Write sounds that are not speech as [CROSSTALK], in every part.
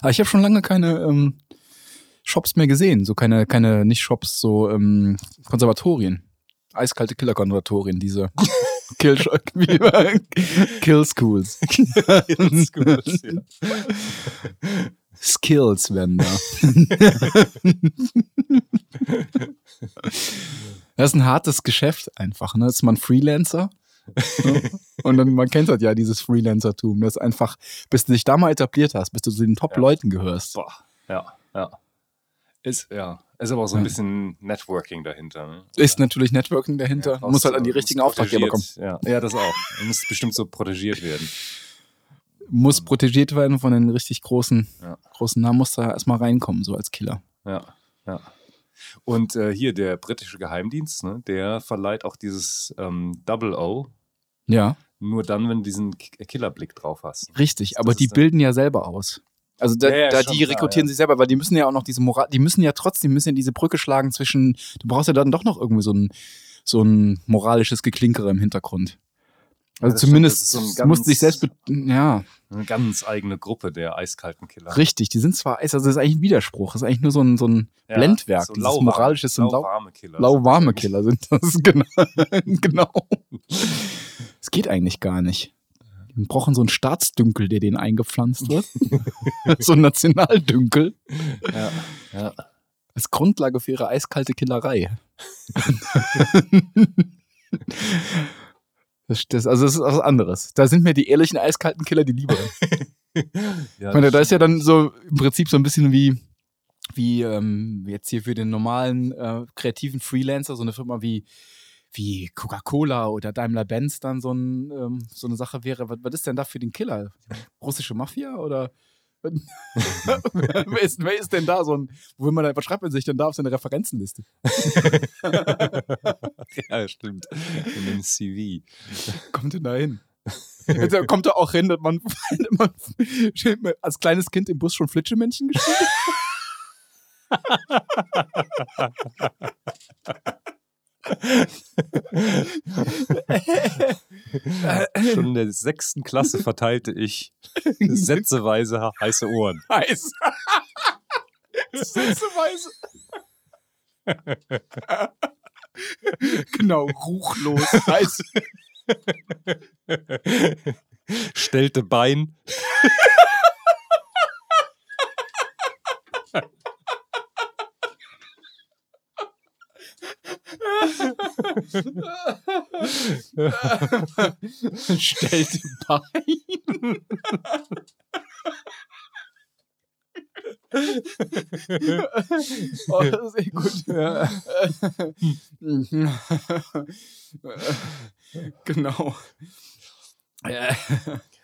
Aber ich habe schon lange keine ähm, Shops mehr gesehen. So keine, keine, nicht Shops, so ähm, Konservatorien. Eiskalte Killer-Konservatorien, diese [LAUGHS] Kill, Kill Schools. Kill Schools, ja. Skills werden da. [LAUGHS] das ist ein hartes Geschäft einfach. Ne? Ist man Freelancer. Ne? [LAUGHS] Und dann, man kennt das ja, dieses Freelancertum. Das einfach, bis du dich da mal etabliert hast, bis du zu den Top-Leuten gehörst. Boah, ja, ja. Ist, ja. Ist aber auch so ein bisschen Networking dahinter. Ne? Ist natürlich Networking dahinter. Ja, man muss halt an die richtigen Auftraggeber kommen. Ja. ja, das auch. Man muss bestimmt so protegiert werden. Muss protegiert werden von den richtig großen, Ja. großen Namen, muss da erstmal reinkommen, so als Killer. Ja, ja. Und äh, hier der britische Geheimdienst, ne, der verleiht auch dieses ähm, Double O Ja, nur dann, wenn du diesen K- Killerblick drauf hast. richtig. Das Aber die bilden ja selber aus. Also da, Ja, ja, da die klar, rekrutieren ja. sich selber, weil die müssen ja auch noch diese Moral, die müssen ja trotzdem müssen ja diese Brücke schlagen zwischen, du brauchst ja dann doch noch irgendwie so ein, so ein moralisches Geklinkere im Hintergrund. Also zumindest stimmt, so ein muss sich ganz- selbst, ja, Eine ganz eigene Gruppe der eiskalten Killer. richtig, die sind zwar Eis, also das ist eigentlich ein Widerspruch, das ist eigentlich nur so ein, so ein Blendwerk, so dieses lauwarme- moralische, so ein lau, lauwarme Killer. lauwarme Killer sind das, [LAUGHS] genau. genau. Es geht eigentlich gar nicht. Wir brauchen so einen Staatsdünkel, der denen eingepflanzt wird. [LAUGHS] so ein Nationaldünkel. Ja, ja. als Grundlage für ihre eiskalte Killerei. [LAUGHS] das, das, also das ist was anderes. Da sind mir die ehrlichen eiskalten Killer die lieberen. [LAUGHS] ja Ich meine, da ist ja dann so im Prinzip so ein bisschen wie, wie ähm, jetzt hier für den normalen äh, kreativen Freelancer, so eine Firma wie, wie Coca-Cola oder Daimler-Benz dann so, ein, ähm, so eine Sache wäre. Was, was ist denn da für den Killer? Russische Mafia oder? [LAUGHS] wer, ist, wer ist denn da so ein, wo man da, was schreibt man sich denn da auf seine Referenzenliste? [LAUGHS] ja, stimmt. In dem CV. kommt denn da hin? Da kommt da auch hin, dass man, [LAUGHS] man als kleines Kind im Bus schon Flitschemännchen gespielt Schon in der sechsten Klasse verteilte ich [LAUGHS] sätzeweise heiße Ohren. Heiß. [LAUGHS] Sätzeweise. [LAUGHS] genau, ruchlos. Heiß. Stellte Bein. [LAUGHS] Stellte Bein. oh, das ist echt gut. [LAUGHS] genau.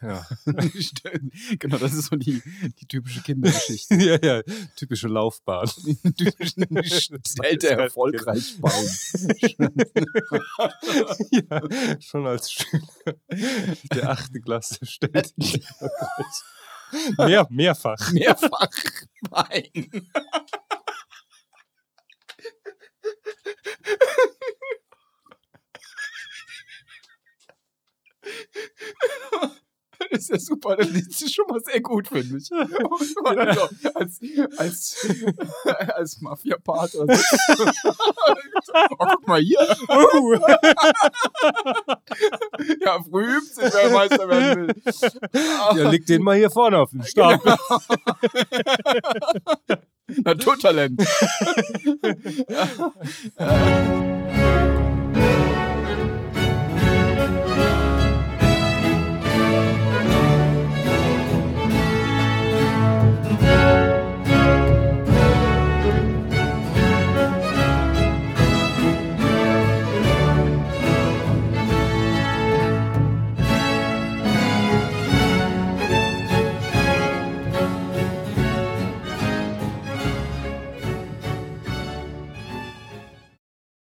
Ja. [LAUGHS] Genau, das ist so die, die typische Kindergeschichte. [LAUGHS] ja, ja, typische Laufbahn. [LAUGHS] Stellte erfolgreich Bein. ja, schon als Schüler der achten Klasse erfolgreich. Mehr, mehrfach. Mehrfach Bein. Ist ja super, das liest sich schon mal sehr gut, finde ich. So als, als, [LAUGHS] als Mafia-Part so. [LAUGHS] Oh, guck mal hier. [LAUGHS] Ja, früh übt sich, wer Meister werden will. Ja, leg den mal hier vorne auf den Stapel. Naturtalent.